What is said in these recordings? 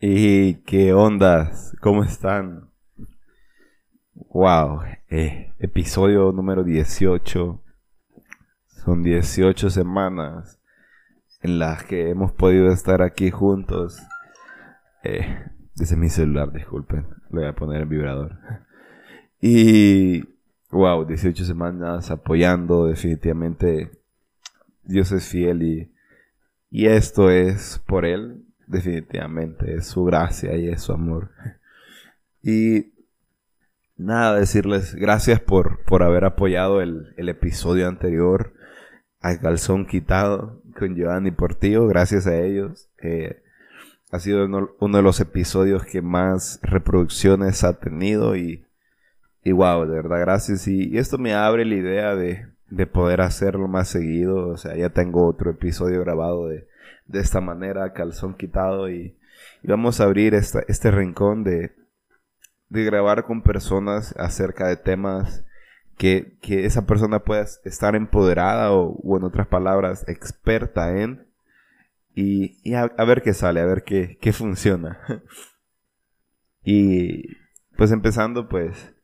¿Y qué ondas? ¿Cómo están? Wow, eh, episodio número 18. Son 18 semanas en las que hemos podido estar aquí juntos. Eh, desde mi celular, disculpen. Lo voy a poner en vibrador. Y, wow, 18 semanas apoyando. Definitivamente, Dios es fiel y, y esto es por Él. Definitivamente, es su gracia y es su amor. Y nada, decirles gracias por, por haber apoyado el, el episodio anterior al calzón quitado con Giovanni Portillo. Gracias a ellos. Eh, ha sido uno, de los episodios que más reproducciones ha tenido y, y wow, de verdad, gracias. Y, esto me abre la idea de, de, poder hacerlo más seguido. O sea, ya tengo otro episodio grabado de, de esta manera, calzón quitado y, y vamos a abrir esta, este rincón de, de grabar con personas acerca de temas que, que esa persona pueda estar empoderada o, o, en otras palabras, experta en. Y, y a, ver qué sale, a ver qué, qué funciona. y pues empezando, pues,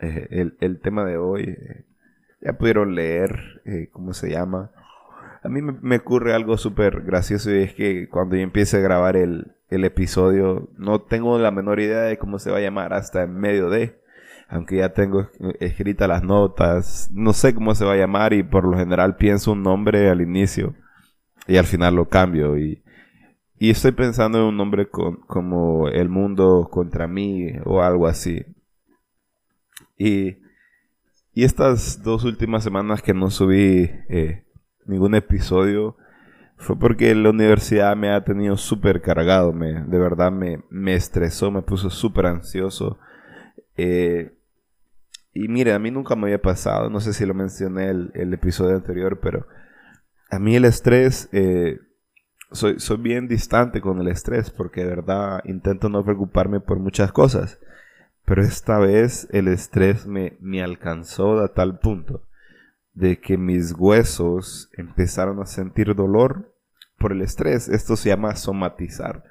eh, el, el, tema de hoy, eh, ya pudieron leer eh, cómo se llama. A mí me, me ocurre algo súper gracioso y es que cuando yo empiece a grabar el, el episodio, no tengo la menor idea de cómo se va a llamar hasta en medio de aunque ya tengo escritas las notas, no sé cómo se va a llamar y por lo general pienso un nombre al inicio y al final lo cambio y, y estoy pensando en un nombre como El mundo contra mí o algo así. Y, y estas dos últimas semanas que no subí eh, ningún episodio fue porque la universidad me ha tenido súper cargado, me, de verdad me, me estresó, me puso súper ansioso. Eh, y mire, a mí nunca me había pasado, no sé si lo mencioné el, el episodio anterior, pero a mí el estrés, eh, soy, soy bien distante con el estrés porque de verdad intento no preocuparme por muchas cosas. Pero esta vez el estrés me, me alcanzó a tal punto de que mis huesos empezaron a sentir dolor por el estrés. Esto se llama somatizar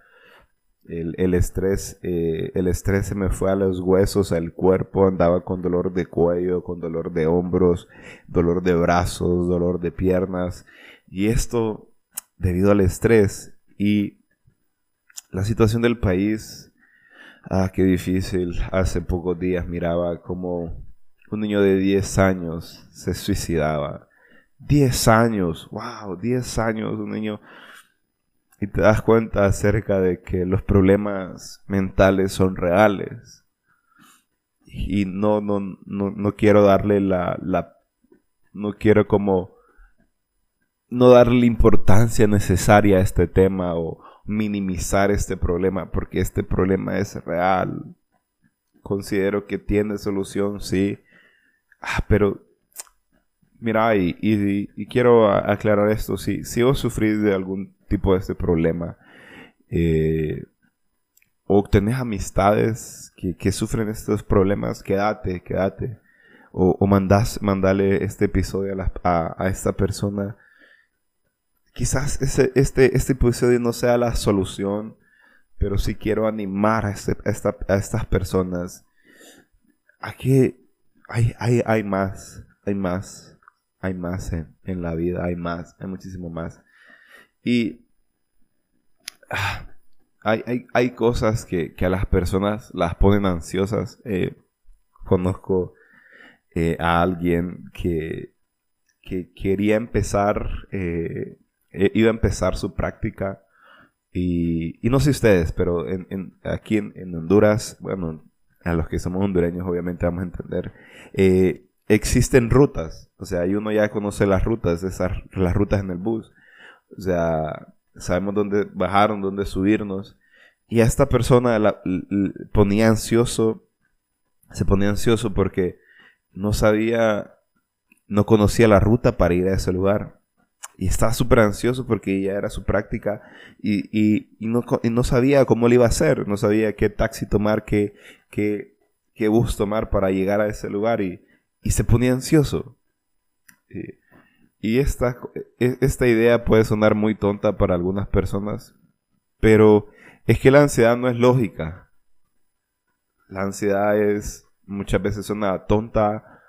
el, estrés, eh, el estrés se me fue a los huesos, al cuerpo, andaba con dolor de cuello, con dolor de hombros, dolor de brazos, dolor de piernas. Y esto debido al estrés y la situación del país. Ah, qué difícil. Hace pocos días miraba como un niño de 10 años se suicidaba. 10 años, wow, 10 años, un niño y te das cuenta acerca de que los problemas mentales son reales. Y no, no, no, no quiero darle la, la, no quiero como, no darle la importancia necesaria a este tema o minimizar este problema, porque este problema es real. Considero que tiene solución, sí. Ah, pero Mira, y, quiero aclarar esto, si, si vos sufrís de algún tipo de este problema, eh, o tenés amistades que, que, sufren estos problemas, quédate, quédate. O, o mandale este episodio a, a, esta persona. Quizás ese, este, este episodio no sea la solución, pero sí quiero animar a, este, esta, a estas personas a que hay, hay, hay más, hay más hay más en, en, la vida, hay más, hay muchísimo más. Y ah, hay, hay, hay, cosas que, que, a las personas las ponen ansiosas. Eh, conozco eh, a alguien que, que quería empezar, eh, iba a empezar su práctica. Y, y no sé ustedes, pero en, en, aquí en, en, Honduras, bueno, a los que somos hondureños obviamente vamos a entender, eh, existen rutas. O sea, ahí uno ya conoce las rutas, esas, las rutas en el bus. O sea, sabemos dónde bajaron, dónde subirnos. Y a esta persona la, ponía ansioso, se ponía ansioso porque no sabía, no conocía la ruta para ir a ese lugar. Y estaba súper ansioso porque ya era su práctica y, y, y, no, y, no, sabía cómo le iba a hacer, no sabía qué taxi tomar, qué, qué, qué bus tomar para llegar a ese lugar. Y, se ponía ansioso. Y esta, e, esta idea puede sonar muy tonta para algunas personas, pero es que la ansiedad no es lógica. La ansiedad es muchas veces una tonta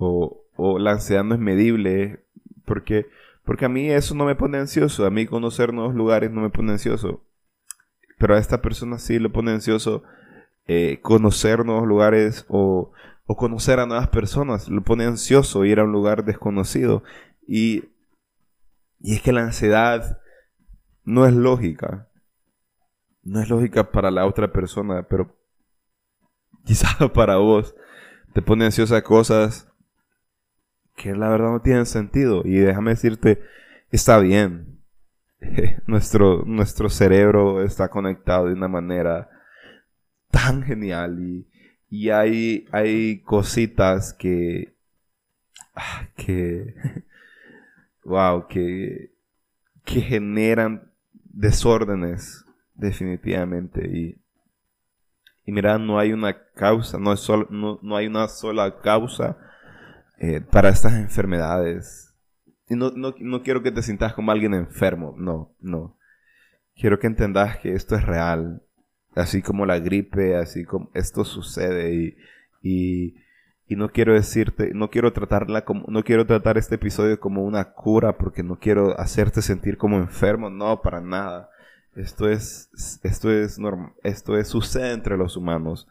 o, o la ansiedad no es medible porque, porque a mí eso no me pone ansioso, a mí conocer nuevos lugares no me pone ansioso, pero a esta persona sí le pone ansioso eh, conocer nuevos lugares o, o conocer a nuevas personas, le pone ansioso ir a un lugar desconocido. Y, y es que la ansiedad no es lógica. No es lógica para la otra persona, pero quizás para vos. Te pone ansiosa cosas que la verdad no tienen sentido. Y déjame decirte, está bien. nuestro, nuestro cerebro está conectado de una manera tan genial y, y hay, hay cositas que, ah, que wow, que, que generan desórdenes definitivamente. Y, y mira, no hay una causa, no, es no, no hay una sola causa eh, para estas enfermedades. Y no, no, no quiero que te sientas como alguien enfermo, no, no. Quiero que entendas que esto es real, así como la gripe, así como esto sucede y, y no quiero decirte, no quiero tratarla como, no quiero tratar este episodio como una cura porque no quiero hacerte sentir como enfermo, no, para nada. Esto es, esto es normal, esto es, sucede entre los humanos.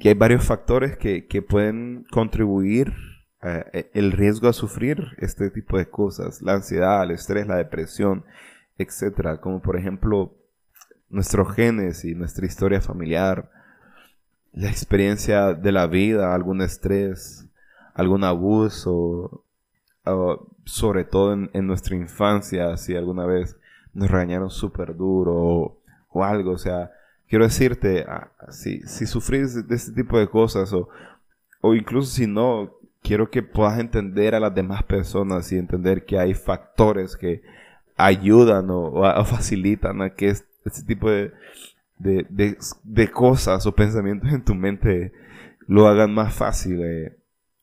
Y hay varios factores que, que pueden contribuir eh, el riesgo a sufrir este tipo de cosas, la ansiedad, el estrés, la depresión, etcétera, como por ejemplo nuestros genes y nuestra historia familiar, la experiencia de la vida, algún estrés, algún abuso, sobre todo en, nuestra infancia, si alguna vez nos regañaron súper duro o, algo, o sea, quiero decirte, ah, si, si sufrís de este tipo de cosas o, o incluso si no, quiero que puedas entender a las demás personas y entender que hay factores que ayudan o, facilitan a que este tipo de, de, de, cosas o pensamientos en tu mente lo hagan más fácil. Eh,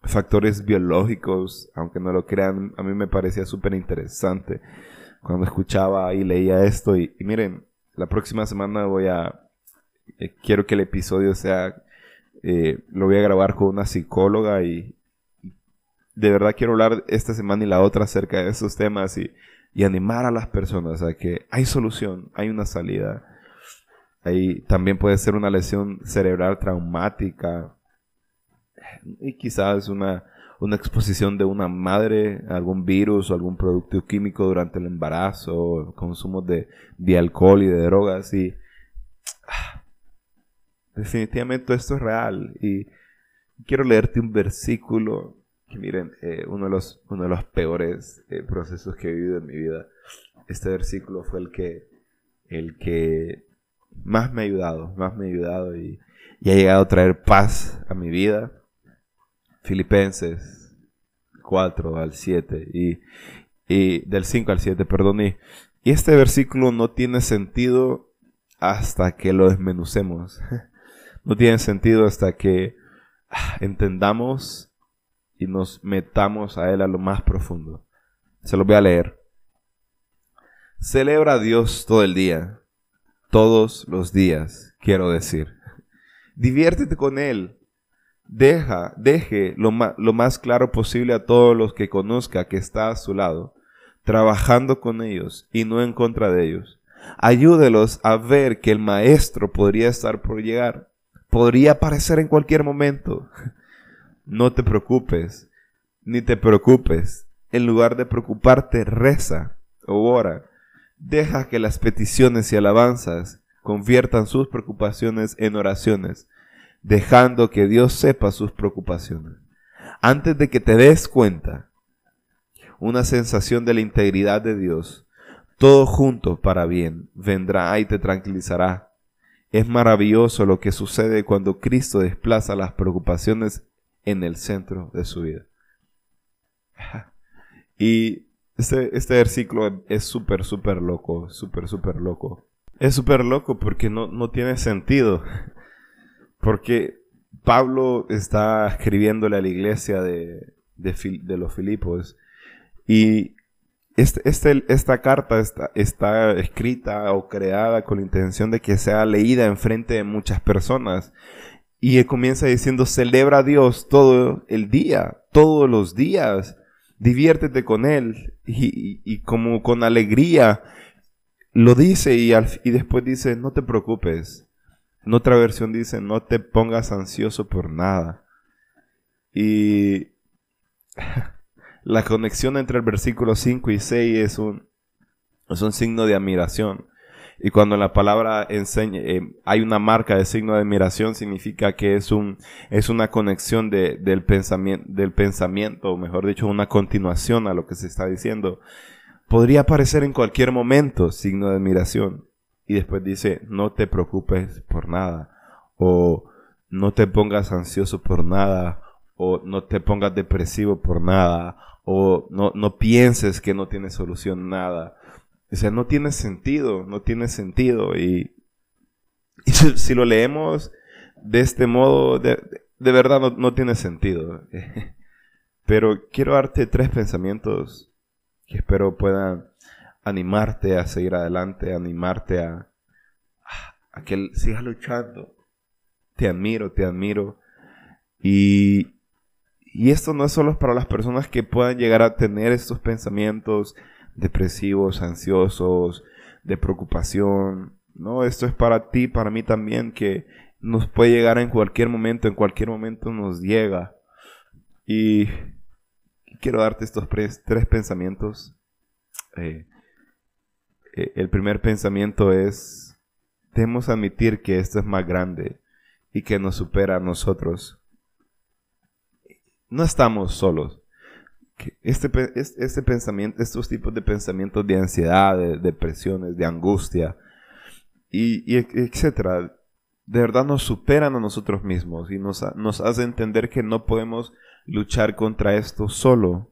factores biológicos, aunque no lo crean, a mí me parecía súper interesante cuando escuchaba y leía esto. Y, miren, la próxima semana voy a... Eh, quiero que el episodio sea... Eh, lo voy a grabar con una psicóloga y, de verdad quiero hablar esta semana y la otra acerca de esos temas y, y animar a las personas a que hay solución, hay una salida. Ahí también puede ser una lesión cerebral traumática. Y quizás una, una exposición de una madre a algún virus o algún producto químico durante el embarazo, consumo de, de alcohol y de drogas y ah, definitivamente esto es real y quiero leerte un versículo que miren, eh, uno, de los, uno de los peores eh, procesos que he vivido en mi vida. Este versículo fue el que, el que más me ha ayudado, más me ha ayudado y, ha llegado a traer paz a mi vida. Filipenses 4 al 7 y, y del 5 al 7, perdón. Y, este versículo no tiene sentido hasta que lo desmenucemos. No tiene sentido hasta que ah, entendamos y nos metamos a Él a lo más profundo. Se lo voy a leer. Celebra a Dios todo el día todos los días, quiero decir. Diviértete con Él. Deja, deje lo, lo más claro posible a todos los que conozca que está a su lado, trabajando con ellos y no en contra de ellos. Ayúdelos a ver que el maestro podría estar por llegar, podría aparecer en cualquier momento. No te preocupes, ni te preocupes. En lugar de preocuparte, reza o ora Deja que las peticiones y alabanzas conviertan sus preocupaciones en oraciones, dejando que Dios sepa sus preocupaciones. Antes de que te des cuenta, una sensación de la integridad de Dios, todo junto para bien, vendrá y te tranquilizará. Es maravilloso lo que sucede cuando Cristo desplaza las preocupaciones en el centro de su vida. Y este, este versículo es súper, súper loco, súper, súper loco. Es súper loco porque no, no tiene sentido. Porque, Pablo está escribiéndole a la iglesia de, de, los Filipos y este, este, esta carta está, escrita o creada con la intención de que sea leída en frente de muchas personas. Y comienza diciendo, celebra a Dios todo el día, todos los días, diviértete con Él y, como con alegría lo dice y después dice, no te preocupes. En otra versión dice, no te pongas ansioso por nada. Y la conexión entre el versículo 5 y 6 es un, es un signo de admiración. Y cuando la palabra enseña, eh, hay una marca de signo de admiración, significa que es un, es una conexión de, del del pensamiento, o mejor dicho, una continuación a lo que se está diciendo podría aparecer en cualquier momento signo de admiración. Y después dice, no te preocupes por nada. O no te pongas ansioso por nada. O no te pongas depresivo por nada. O no, no pienses que no tiene solución nada. O sea, no tiene sentido, no tiene sentido. Y, si lo leemos de este modo, de, de verdad no, no tiene sentido. Pero quiero darte tres pensamientos que espero puedan animarte a seguir adelante, animarte a, a que sigas luchando. Te admiro, te admiro. Y, y esto no es solo para las personas que puedan llegar a tener estos pensamientos depresivos, ansiosos, de preocupación. No, esto es para ti, para mí también, que nos puede llegar en cualquier momento, en cualquier momento nos llega. Y quiero darte estos tres, pensamientos. Eh, eh, el primer pensamiento es, debemos admitir que esto es más grande y que nos supera a nosotros. No estamos solos. Este, este pensamiento, estos tipos de pensamientos de ansiedad, de depresiones, de angustia, y, etcétera, de verdad nos superan a nosotros mismos y nos, nos hace entender que no podemos luchar contra esto solo.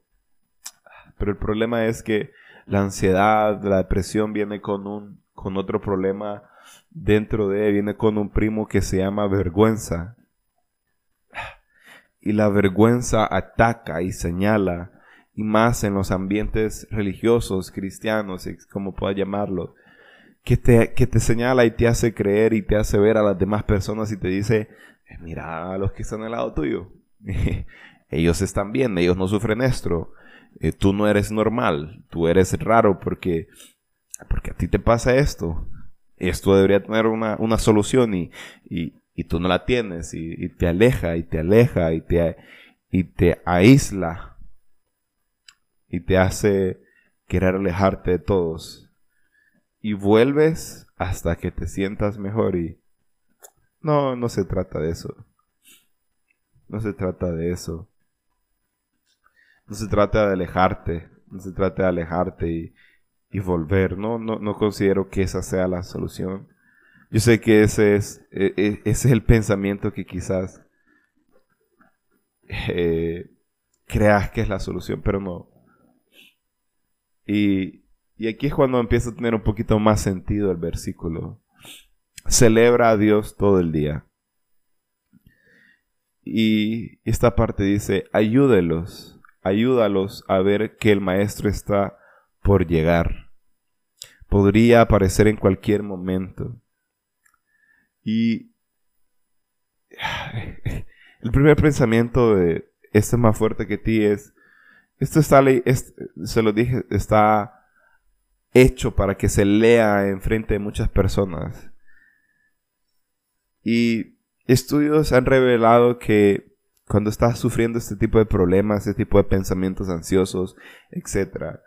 Pero el problema es que la ansiedad, la depresión viene con un con otro problema dentro de viene con un primo que se llama vergüenza. Y la vergüenza ataca y señala, y más en los ambientes religiosos, cristianos, como pueda llamarlo, que te, que te señala y te hace creer y te hace ver a las demás personas y te dice, eh, mira a los que están al lado tuyo. ellos están bien, ellos no sufren esto. Eh, tú no eres normal, tú eres raro porque, porque a ti te pasa esto. Esto debería tener una, una solución y, y, y, tú no la tienes y, te aleja y te aleja y te, y te aísla y te hace querer alejarte de todos. Y vuelves hasta que te sientas mejor y no, no se trata de eso. No se trata de eso. No se trata de alejarte, no se trata de alejarte y, y volver. No, no, no considero que esa sea la solución. Yo sé que ese es, e, e, ese es el pensamiento que quizás eh, creas que es la solución, pero no. Y, y aquí es cuando empieza a tener un poquito más sentido el versículo. Celebra a Dios todo el día. Y esta parte dice, ayúdelos ayúdalos a ver que el maestro está por llegar. Podría aparecer en cualquier momento. Y el primer pensamiento de este es más fuerte que ti es, esto está, se lo dije, está hecho para que se lea en frente de muchas personas. Y estudios han revelado que cuando estás sufriendo este tipo de problemas, este tipo de pensamientos ansiosos, etc.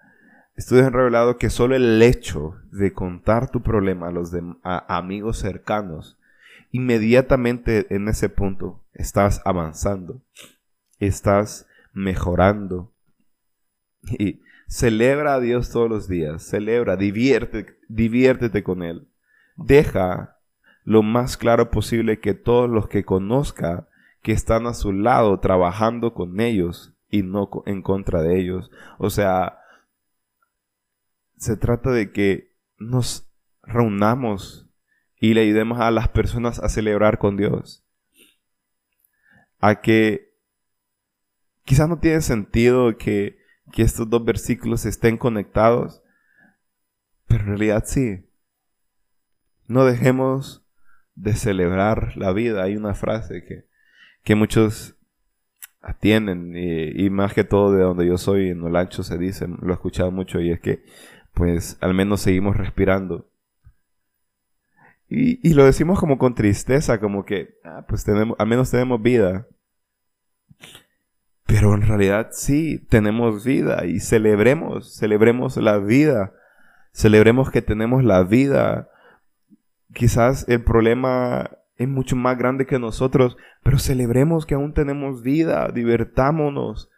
Estudios han revelado que solo el hecho de contar tu problema a los amigos cercanos, inmediatamente en ese punto estás avanzando, estás mejorando. Y celebra a Dios todos los días, celebra, divierte, diviértete con Él. Deja lo más claro posible que todos los que conozca que están a su lado trabajando con ellos y no en contra de ellos. O sea, se trata de que nos reunamos y le ayudemos a las personas a celebrar con Dios. a que quizás no tiene sentido que, que estos dos versículos estén conectados, pero en realidad sí. No dejemos de celebrar la vida. Hay una frase que, que muchos atienden y, y, más que todo de donde yo soy, en Olancho se dice, lo he escuchado mucho y es que pues al menos seguimos respirando. Y, lo decimos como con tristeza, como que, ah, pues tenemos, al menos tenemos vida. Pero en realidad sí, tenemos vida y celebremos, celebremos la vida, celebremos que tenemos la vida. Quizás el problema es mucho más grande que nosotros, pero celebremos que aún tenemos vida, divertámonos.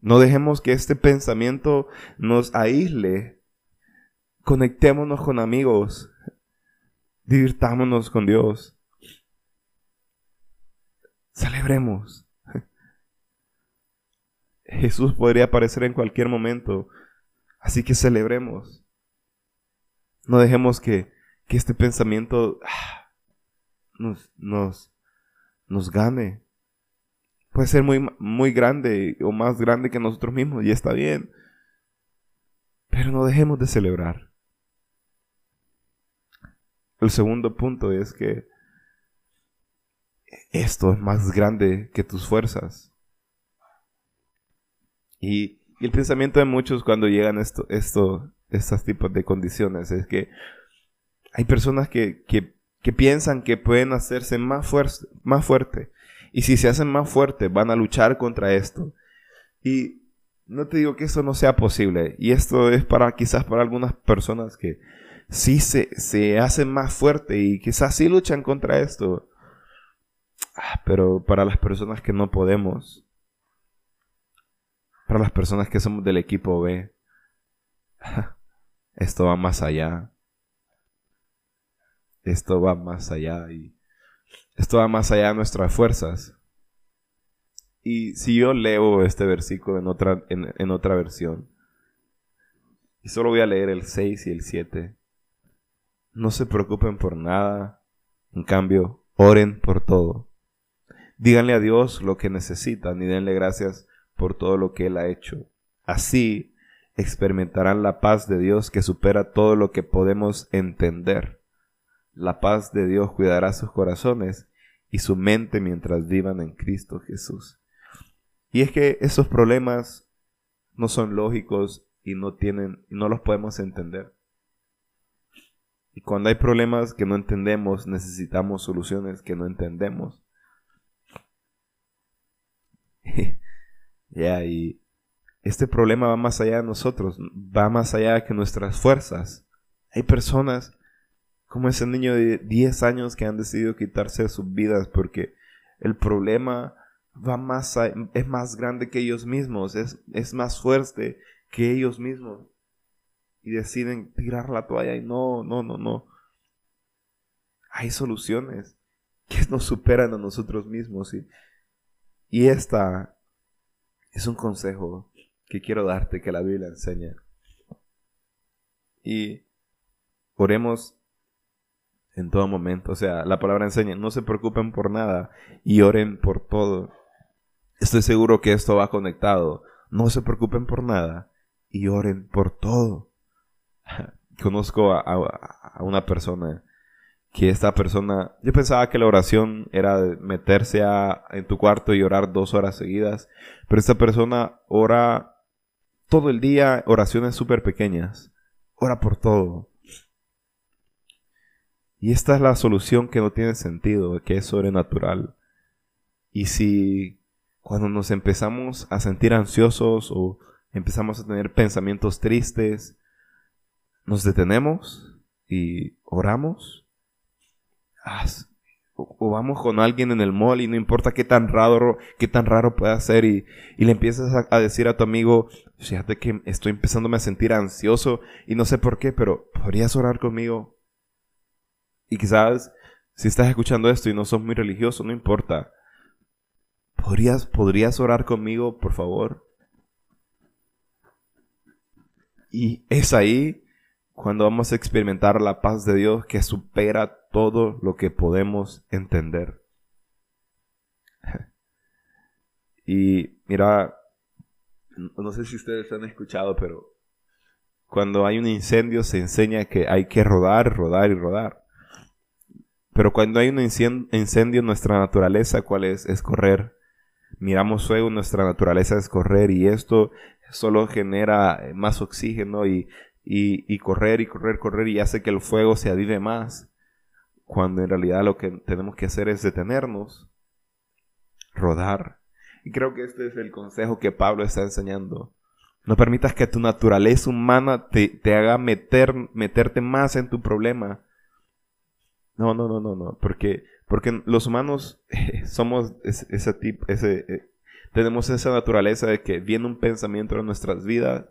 No dejemos que este pensamiento nos aísle. Conectémonos con amigos, divirtámonos con Dios. Celebremos. Jesús podría aparecer en cualquier momento, así que celebremos. No dejemos que, que este pensamiento ah, nos, nos, nos gane. Puede ser muy, muy grande o más grande que nosotros mismos y está bien. Pero no dejemos de celebrar. El segundo punto es que esto es más grande que tus fuerzas. Y, el pensamiento de muchos cuando llegan esto, esto, estos tipos de condiciones es que hay personas que, piensan que pueden hacerse más, fuerte, más fuerte. Y si se hacen más fuertes, van a luchar contra esto. Y no te digo que eso no sea posible. Y esto es para quizás para algunas personas que, sí se, se hacen más fuerte y quizás sí luchan contra esto. Ah, pero para las personas que no podemos, para las personas que somos del equipo B, esto va más allá. Esto va más allá y esto va más allá de nuestras fuerzas. Y si yo leo este versículo en otra, en, en otra versión, y solo voy a leer el 6 y el 7, no se preocupen por nada, en cambio, oren por todo. Díganle a Dios lo que necesitan y denle gracias por todo lo que Él ha hecho. Así experimentarán la paz de Dios que supera todo lo que podemos entender. La paz de Dios cuidará sus corazones y su mente mientras vivan en Cristo Jesús. Y es que esos problemas no son lógicos y no tienen, no los podemos entender. Y cuando hay problemas que no entendemos, necesitamos soluciones que no entendemos. Ya, y este problema va más allá de nosotros, va más allá que nuestras fuerzas. Hay personas como ese niño de 10 años que han decidido quitarse sus vidas porque el problema va más es más grande que ellos mismos, es, es más fuerte que ellos mismos y deciden tirar la toalla y no, no, no, no. Hay soluciones que nos superan a nosotros mismos y, y esta es un consejo que quiero darte que la Biblia enseña. Y oremos en todo momento. O sea, la palabra enseña, no se preocupen por nada y oren por todo. Estoy seguro que esto va conectado. No se preocupen por nada y oren por todo. conozco a, una persona que esta persona, yo pensaba que la oración era meterse a, en tu cuarto y orar dos horas seguidas, pero esta persona ora todo el día oraciones súper pequeñas, ora por todo. Y esta es la solución que no tiene sentido, que es sobrenatural. Y si cuando nos empezamos a sentir ansiosos o empezamos a tener pensamientos tristes, nos detenemos y oramos. o, vamos con alguien en el mall y no importa qué tan raro, qué tan raro pueda ser y, le empiezas a, decir a tu amigo, fíjate que estoy empezándome a sentir ansioso y no sé por qué, pero ¿podrías orar conmigo? Y quizás si estás escuchando esto y no sos muy religioso, no importa. ¿Podrías, ¿Podrías orar conmigo, por favor? Y es ahí cuando vamos a experimentar la paz de Dios que supera todo lo que podemos entender. y mira, no sé si ustedes han escuchado, pero cuando hay un incendio se enseña que hay que rodar, rodar y rodar. Pero cuando hay un incendio, nuestra naturaleza, ¿cuál es? Es correr. Miramos fuego, nuestra naturaleza es correr y esto solo genera más oxígeno y, y correr y correr, correr y hace que el fuego se avive más. Cuando en realidad lo que tenemos que hacer es detenernos, rodar. Y creo que este es el consejo que Pablo está enseñando. No permitas que tu naturaleza humana te, haga meter, meterte más en tu problema. No, no, no, no, no. Porque, porque los humanos somos ese, tipo, ese, eh, tenemos esa naturaleza de que viene un pensamiento en nuestras vidas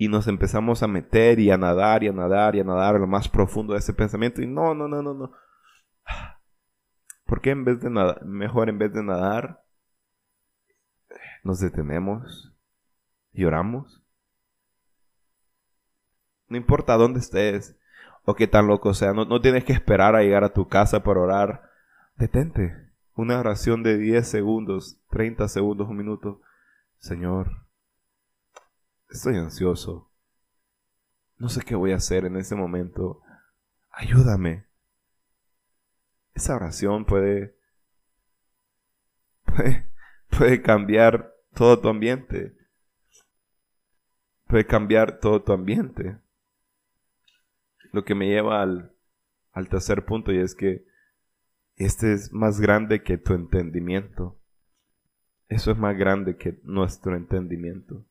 y nos empezamos a meter y a nadar y a nadar y a nadar a lo más profundo de ese pensamiento. Y no, no, no, no, no. ¿Por qué en vez de nadar, mejor en vez de nadar, nos detenemos y oramos. No importa dónde estés o qué tan loco sea, no, no tienes que esperar a llegar a tu casa para orar. Detente. Una oración de 10 segundos, 30 segundos, un minuto. Señor, estoy ansioso. No sé qué voy a hacer en ese momento. Ayúdame. Esa oración puede, puede, puede cambiar todo tu ambiente puede cambiar todo tu ambiente. Lo que me lleva al, al tercer punto y es que este es más grande que tu entendimiento. Eso es más grande que nuestro entendimiento.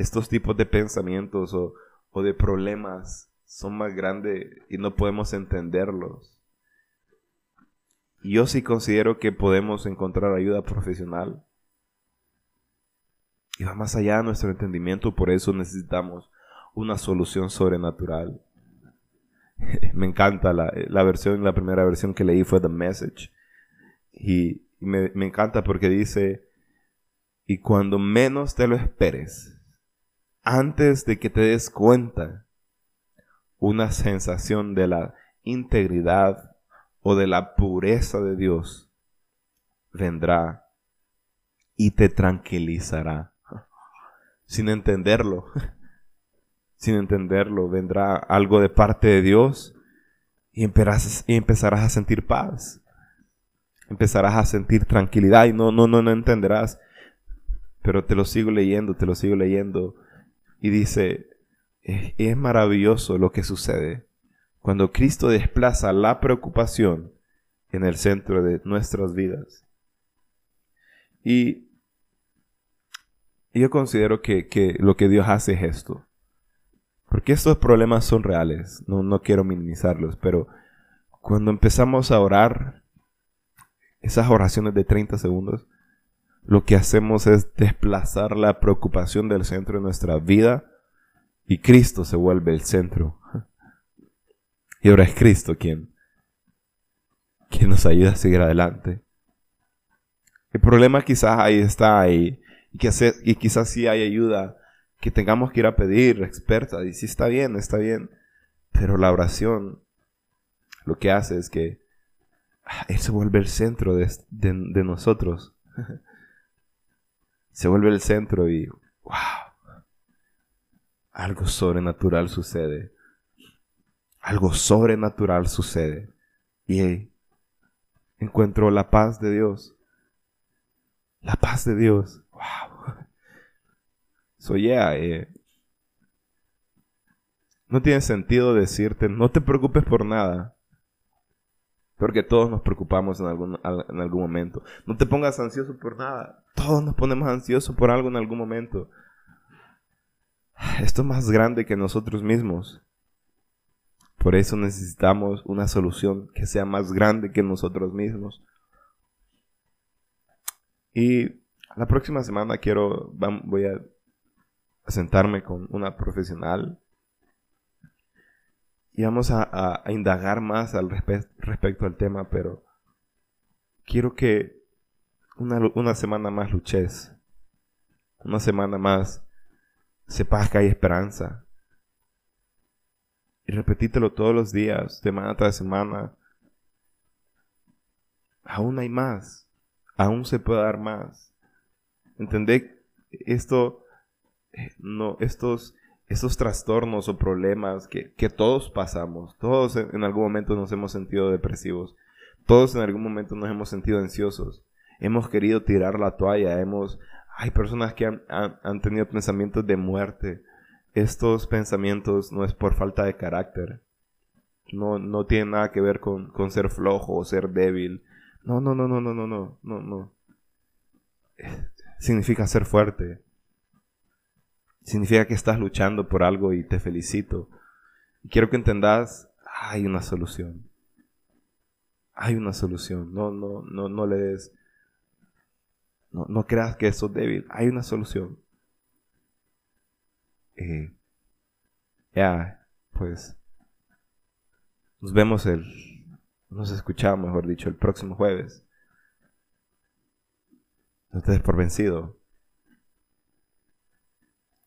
Estos tipos de pensamientos o, de problemas son más grandes y no podemos entenderlos. Yo sí considero que podemos encontrar ayuda profesional y va más allá de nuestro entendimiento, por eso necesitamos una solución sobrenatural. me encanta la, versión, la primera versión que leí fue The Message. Y, me encanta porque dice, y cuando menos te lo esperes, antes de que te des cuenta, una sensación de la integridad o de la pureza de Dios vendrá y te tranquilizará sin entenderlo. sin entenderlo, vendrá algo de parte de Dios y empezarás, a sentir paz. Empezarás a sentir tranquilidad y no, no, no, no entenderás. Pero te lo sigo leyendo, te lo sigo leyendo. Y dice, es maravilloso lo que sucede cuando Cristo desplaza la preocupación en el centro de nuestras vidas. Y yo considero que, lo que Dios hace es esto. Porque estos problemas son reales, no, no quiero minimizarlos, pero cuando empezamos a orar, esas oraciones de 30 segundos, lo que hacemos es desplazar la preocupación del centro de nuestra vida y Cristo se vuelve el centro. Y ahora es Cristo quien, quien nos ayuda a seguir adelante. El problema quizás ahí está ahí y, que y quizás sí hay ayuda que tengamos que ir a pedir experta y sí está bien, está bien, pero la oración lo que hace es que ah, Él se vuelve el centro de nosotros. se vuelve el centro y wow, algo sobrenatural sucede. Algo sobrenatural sucede. Y encuentro la paz de Dios. La paz de Dios. Wow. So yeah, eh, no tiene sentido decirte, no te preocupes por nada. Porque todos nos preocupamos en algún, en algún momento. No te pongas ansioso por nada. Todos nos ponemos ansiosos por algo en algún momento. Esto es más grande que nosotros mismos. Por eso necesitamos una solución que sea más grande que nosotros mismos. Y la próxima semana quiero, voy a sentarme con una profesional y vamos a, indagar más al respecto al tema, pero quiero que una, semana más luches, una semana más sepas que hay esperanza. Y repetítelo todos los días, semana tras semana. aún hay más, aún se puede dar más. Entendé esto, eh, no, estos, estos trastornos o problemas que, que todos pasamos, todos en algún momento nos hemos sentido depresivos, todos en algún momento nos hemos sentido ansiosos, hemos querido tirar la toalla, hemos, hay personas que han, han, tenido pensamientos de muerte. Estos pensamientos no es por falta de carácter. No, no tiene nada que ver con, con ser flojo o ser débil. No, no, no, no, no, no, no, no, no. Significa ser fuerte. Significa que estás luchando por algo y te felicito. quiero que entendas, hay una solución. Hay una solución. No, no, no, no le des no, no creas que eso es débil. Hay una solución. Eh, ya, pues. Nos vemos el. Nos escuchamos, mejor dicho, el próximo jueves. No te des por vencido.